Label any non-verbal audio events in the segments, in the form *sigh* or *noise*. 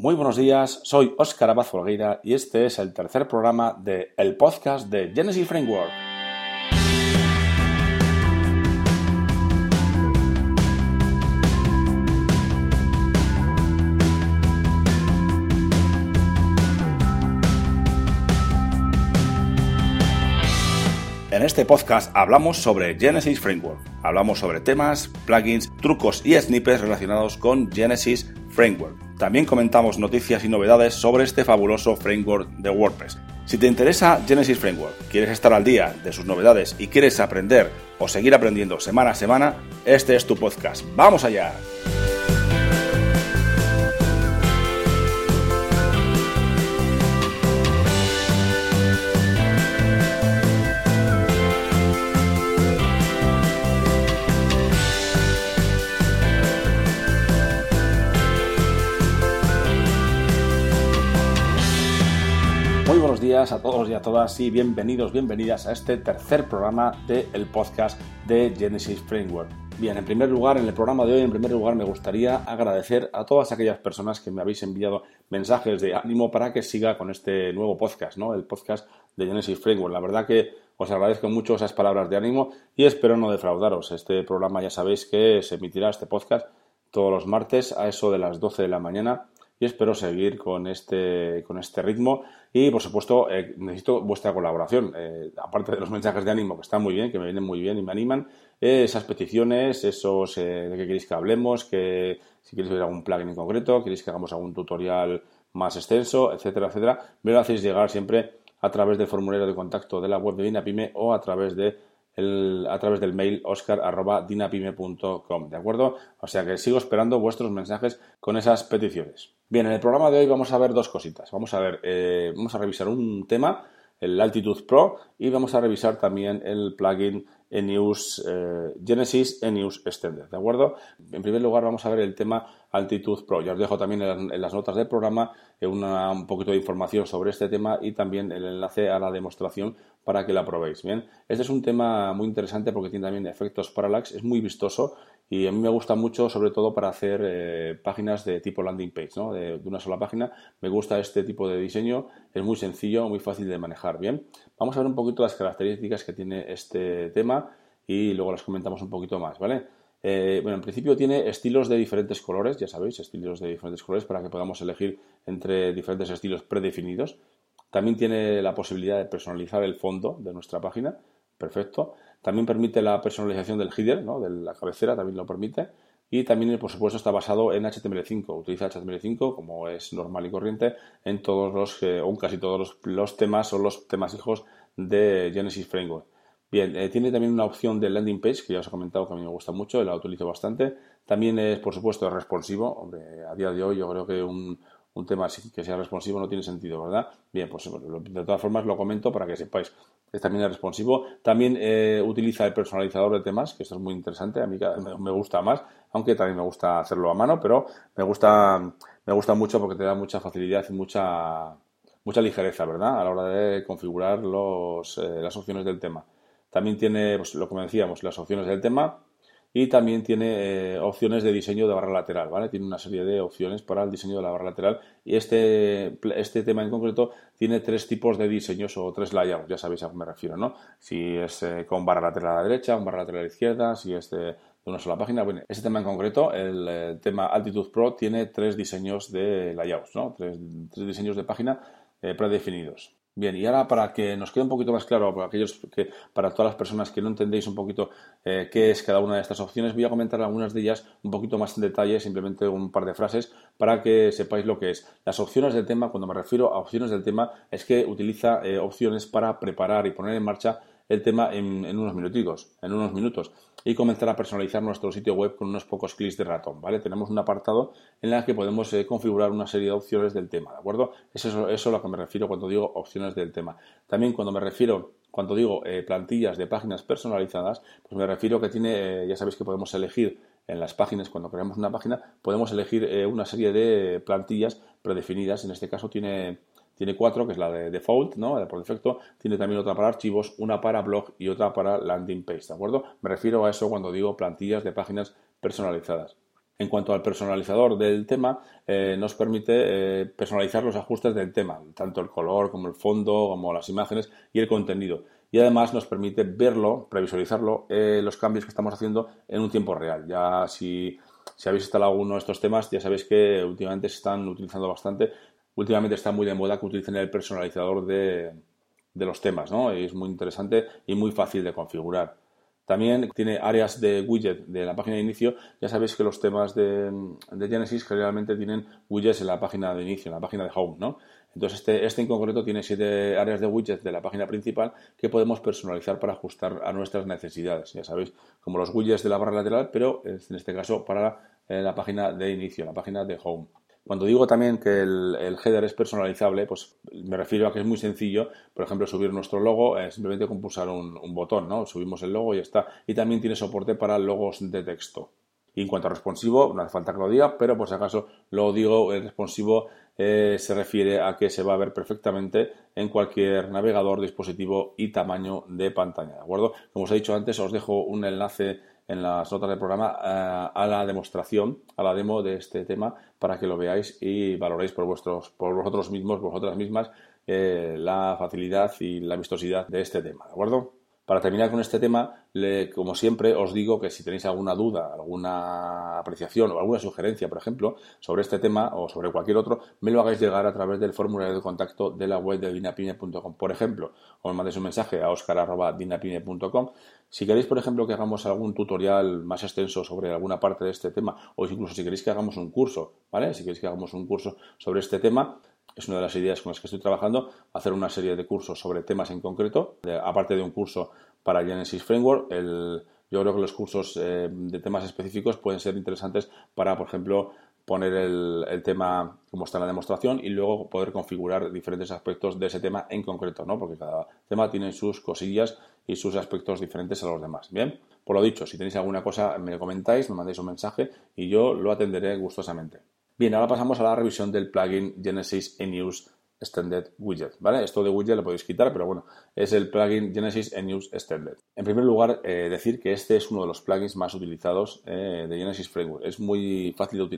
Muy buenos días, soy Óscar Abad y este es el tercer programa de el podcast de Genesis Framework. En este podcast hablamos sobre Genesis Framework. Hablamos sobre temas, plugins, trucos y snippets relacionados con Genesis Framework. También comentamos noticias y novedades sobre este fabuloso framework de WordPress. Si te interesa Genesis Framework, quieres estar al día de sus novedades y quieres aprender o seguir aprendiendo semana a semana, este es tu podcast. ¡Vamos allá! A todos y a todas y bienvenidos, bienvenidas a este tercer programa del podcast de Genesis Framework. Bien, en primer lugar, en el programa de hoy, en primer lugar, me gustaría agradecer a todas aquellas personas que me habéis enviado mensajes de ánimo para que siga con este nuevo podcast, ¿no? El podcast de Genesis Framework. La verdad que os agradezco mucho esas palabras de ánimo y espero no defraudaros. Este programa ya sabéis que se emitirá este podcast todos los martes a eso de las 12 de la mañana y espero seguir con este, con este ritmo. Y por supuesto, eh, necesito vuestra colaboración. Eh, aparte de los mensajes de ánimo que están muy bien, que me vienen muy bien y me animan, eh, esas peticiones, esos de qué queréis que hablemos, que si queréis ver algún plugin en concreto, queréis que hagamos algún tutorial más extenso, etcétera, etcétera, me lo hacéis llegar siempre a través del formulario de contacto de la web de Dinapime o a través de a través del mail oscar.dinapime.com, ¿de acuerdo? O sea que sigo esperando vuestros mensajes con esas peticiones. Bien, en el programa de hoy vamos a ver dos cositas. Vamos a ver, eh, vamos a revisar un tema, el Altitude Pro, y vamos a revisar también el plugin Enews eh, Genesis Enews Extended, ¿de acuerdo? En primer lugar vamos a ver el tema Altitude Pro. Ya os dejo también en, las notas del programa eh, un poquito de información sobre este tema y también el enlace a la demostración para que la probéis. Bien, este es un tema muy interesante porque tiene también efectos parallax, es muy vistoso y a mí me gusta mucho sobre todo para hacer eh, páginas de tipo landing page, de, una sola página. Me gusta este tipo de diseño, es muy sencillo, muy fácil de manejar. Bien, vamos a ver un poquito las características que tiene este tema y luego las comentamos un poquito más, ¿vale? Eh, bueno, en principio tiene estilos de diferentes colores, ya sabéis, estilos de diferentes colores para que podamos elegir entre diferentes estilos predefinidos. También tiene la posibilidad de personalizar el fondo de nuestra página, perfecto. También permite la personalización del header, ¿no? de la cabecera, también lo permite. Y también, por supuesto, está basado en HTML5. Utiliza HTML5 como es normal y corriente en todos los, eh, casi todos los, los, temas o los temas hijos de Genesis Framework. Bien, eh, tiene también una opción de landing page que ya os he comentado que a mí me gusta mucho, la utilizo bastante. También es, por supuesto, responsivo. Hombre, a día de hoy yo creo que un, un tema que sea responsivo no tiene sentido, ¿verdad? Bien, pues de todas formas lo comento para que sepáis. Es también es responsivo. También eh, utiliza el personalizador de temas, que esto es muy interesante. A mí me gusta más, aunque también me gusta hacerlo a mano, pero me gusta, me gusta mucho porque te da mucha facilidad y mucha, mucha ligereza, ¿verdad? A la hora de configurar los, eh, las opciones del tema. También tiene, pues, lo que decíamos, las opciones del tema y también tiene eh, opciones de diseño de barra lateral, ¿vale? Tiene una serie de opciones para el diseño de la barra lateral y este, este tema en concreto tiene tres tipos de diseños o tres layouts, ya sabéis a qué me refiero, ¿no? Si es eh, con barra lateral a la derecha, un barra lateral a la izquierda, si es de, una sola página. Bueno, este tema en concreto, el, eh, tema Altitude Pro, tiene tres diseños de layouts, ¿no? Tres, tres diseños de página predefinidos. Bien, y ahora para que nos quede un poquito más claro, para aquellos que, para todas las personas que no entendéis un poquito eh, qué es cada una de estas opciones, voy a comentar algunas de ellas un poquito más en detalle, simplemente un par de frases para que sepáis lo que es. Las opciones del tema, cuando me refiero a opciones del tema, es que utiliza eh, opciones para preparar y poner en marcha el tema en, unos minutos, en unos minutos y comenzar a personalizar nuestro sitio web con unos pocos clics de ratón, ¿vale? Tenemos un apartado en el que podemos eh, configurar una serie de opciones del tema, ¿de acuerdo? Eso, eso es a lo que me refiero cuando digo opciones del tema. También cuando me refiero cuando digo eh, plantillas de páginas personalizadas, pues me refiero que tiene, eh, ya sabéis que podemos elegir en las páginas, cuando creamos una página, podemos elegir una serie de plantillas predefinidas. En este caso tiene tiene cuatro, que es la de default, ¿no? por defecto. Tiene también otra para archivos, una para blog y otra para landing page, ¿de acuerdo? Me refiero a eso cuando digo plantillas de páginas personalizadas. En cuanto al personalizador del tema, eh, nos permite personalizar los ajustes del tema, tanto el color como el fondo, como las imágenes y el contenido. Y además nos permite verlo, previsualizarlo, los cambios que estamos haciendo en un tiempo real. Ya si, si habéis instalado alguno de estos temas, ya sabéis que últimamente se están utilizando bastante. Últimamente está muy de moda que utilicen el personalizador de, los temas, ¿no? Es muy interesante y muy fácil de configurar. También tiene áreas de widget de la página de inicio. Ya sabéis que los temas de, Genesis generalmente tienen widgets en la página de inicio, en la página de home, ¿no? Entonces este, este en concreto tiene siete áreas de widgets de la página principal que podemos personalizar para ajustar a nuestras necesidades. Ya sabéis, como los widgets de la barra lateral, pero en este caso para eh, la página de inicio, la página de home. Cuando digo también que el, header es personalizable, pues me refiero a que es muy sencillo, por ejemplo, subir nuestro logo eh, simplemente con pulsar un, botón, ¿no? Subimos el logo y ya está. Y también tiene soporte para logos de texto. Y en cuanto a responsivo, no hace falta que lo diga, pero por si acaso lo digo, el responsivo eh, se refiere a que se va a ver perfectamente en cualquier navegador, dispositivo y tamaño de pantalla. ¿De acuerdo? Como os he dicho antes, os dejo un enlace en las notas del programa eh, a la demostración, a la demo de este tema para que lo veáis y valoréis por, vuestros, por vosotros mismos, vosotras mismas, eh, la facilidad y la vistosidad de este tema, ¿de acuerdo? Para terminar con este tema, como siempre, os digo que si tenéis alguna duda, alguna apreciación o alguna sugerencia, por ejemplo, sobre este tema o sobre cualquier otro, me lo hagáis llegar a través del formulario de contacto de la web de dinapine.com. Por ejemplo, os mandéis un mensaje a oscar.dinapine.com. Si queréis, por ejemplo, que hagamos algún tutorial más extenso sobre alguna parte de este tema, o incluso si queréis que hagamos un curso, ¿vale? Si queréis que hagamos un curso sobre este tema, es una de las ideas con las que estoy trabajando, hacer una serie de cursos sobre temas en concreto, aparte de un curso para Genesis Framework. yo creo que los cursos eh, de temas específicos pueden ser interesantes para, por ejemplo, poner el, tema como está en la demostración y luego poder configurar diferentes aspectos de ese tema en concreto, ¿no? Porque cada tema tiene sus cosillas y sus aspectos diferentes a los demás. Bien, por lo dicho, si tenéis alguna cosa me comentáis, me mandéis un mensaje y yo lo atenderé gustosamente. Bien, ahora pasamos a la revisión del plugin Genesis News Extended Widget, ¿vale? Esto de widget lo podéis quitar, pero bueno, es el plugin Genesis News Extended. En primer lugar, eh, decir que este es uno de los plugins más utilizados eh, de Genesis Framework. Es muy fácil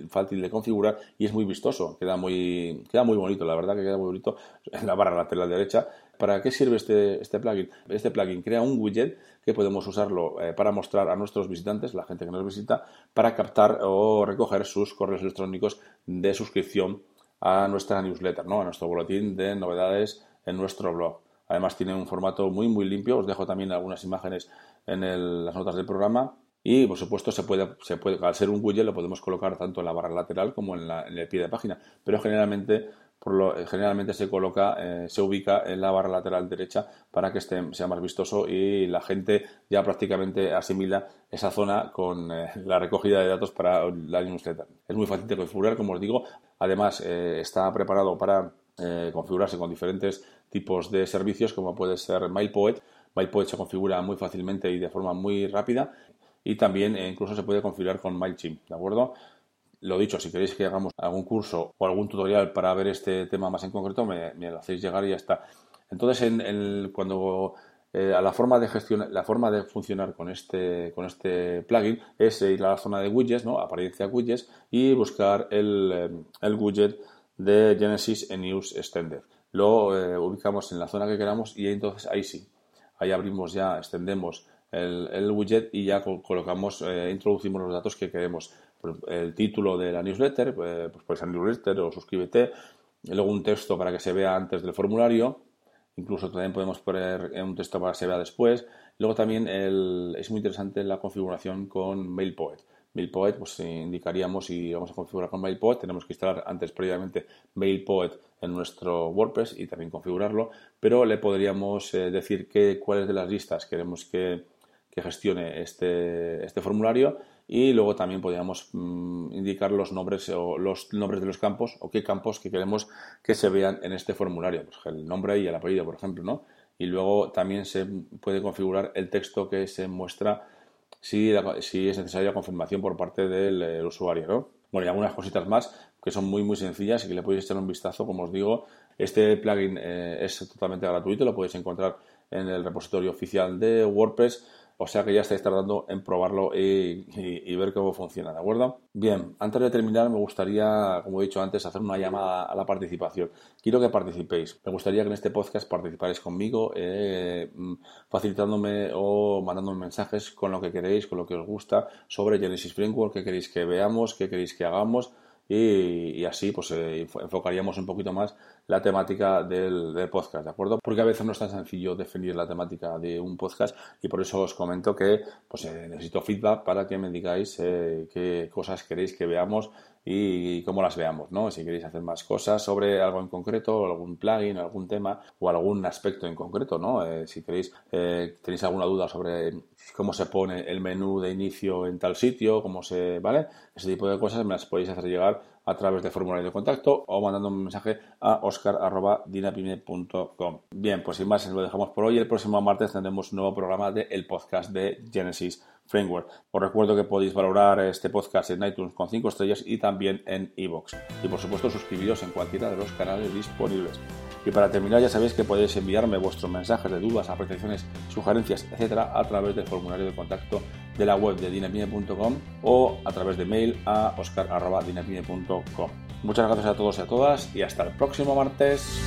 de, configurar y es muy vistoso. Queda muy, queda muy bonito, la verdad que queda muy bonito *laughs* en la barra lateral derecha. ¿Para qué sirve este, este plugin? Este plugin crea un widget que podemos usarlo eh, para mostrar a nuestros visitantes, la gente que nos visita, para captar o recoger sus correos electrónicos de suscripción a nuestra newsletter, ¿no? a nuestro boletín de novedades en nuestro blog. Además tiene un formato muy muy limpio, os dejo también algunas imágenes en las notas del programa y por supuesto se puede, se puede, al ser un widget lo podemos colocar tanto en la barra lateral como en, en el pie de página, pero generalmente generalmente se coloca, eh, se ubica en la barra lateral derecha para que esté, sea más vistoso y la gente ya prácticamente asimila esa zona con eh, la recogida de datos para la newsletter. Es muy fácil de configurar, como os digo. Además, eh, está preparado para configurarse con diferentes tipos de servicios, como puede ser MailPoet. MailPoet se configura muy fácilmente y de forma muy rápida y también incluso se puede configurar con MailChimp, ¿de acuerdo? Lo dicho, si queréis que hagamos algún curso o algún tutorial para ver este tema más en concreto, me, lo hacéis llegar y ya está. Entonces, en, cuando eh, a la forma de gestión, la forma de funcionar con este, con este plugin es ir a la zona de widgets, ¿no? apariencia widgets, y buscar el, eh, widget de Genesis en News Extended. Lo eh, ubicamos en la zona que queramos y entonces ahí sí, ahí abrimos ya, extendemos el, widget y ya colocamos, introducimos los datos que queremos el título de la newsletter, eh, pues puede ser newsletter o suscríbete, luego un texto para que se vea antes del formulario, incluso también podemos poner un texto para que se vea después. Luego también es muy interesante la configuración con MailPoet. MailPoet, pues indicaríamos si vamos a configurar con MailPoet, tenemos que instalar antes previamente MailPoet en nuestro WordPress y también configurarlo, pero le podríamos eh, decir que, cuáles de las listas queremos que, que gestione este, este formulario y luego también podríamos mm, indicar los nombres o los nombres de los campos o qué campos que queremos que se vean en este formulario, pues el nombre y el apellido, por ejemplo, ¿no? Y luego también se puede configurar el texto que se muestra si, si es necesaria confirmación por parte del usuario, ¿no? Bueno, y algunas cositas más que son muy muy sencillas y que le podéis echar un vistazo, como os digo. Este plugin eh, es totalmente gratuito, lo podéis encontrar en el repositorio oficial de WordPress o sea que ya estáis tardando en probarlo y, ver cómo funciona, ¿de acuerdo? Bien, antes de terminar me gustaría, como he dicho antes, hacer una llamada a la participación. Quiero que participéis. Me gustaría que en este podcast participáis conmigo, eh, facilitándome o mandándome mensajes con lo que queréis, con lo que os gusta sobre Genesis Framework, qué queréis que veamos, qué queréis que hagamos y, así pues eh, enfocaríamos un poquito más la temática del, podcast, ¿de acuerdo? Porque a veces no es tan sencillo definir la temática de un podcast y por eso os comento que pues eh, necesito feedback para que me digáis eh, qué cosas queréis que veamos y cómo las veamos, ¿no? Si queréis hacer más cosas sobre algo en concreto, algún plugin, algún tema o algún aspecto en concreto, ¿no? si queréis, tenéis alguna duda sobre cómo se pone el menú de inicio en tal sitio, cómo se, ¿vale? Ese tipo de cosas me las podéis hacer llegar a través de formulario de contacto o mandando un mensaje a oscar.dinapime.com. Bien, pues sin más, lo dejamos por hoy. El próximo martes tendremos un nuevo programa de el podcast de Genesis Framework. Os recuerdo que podéis valorar este podcast en iTunes con 5 estrellas y también en iVoox. Y por supuesto suscribiros en cualquiera de los canales disponibles. Y para terminar ya sabéis que podéis enviarme vuestros mensajes de dudas, apreciaciones, sugerencias, etcétera, a través del formulario de contacto de la web de dinapime.com o a través de mail a oscar.dinapime.com. Muchas gracias a todos y a todas y hasta el próximo martes.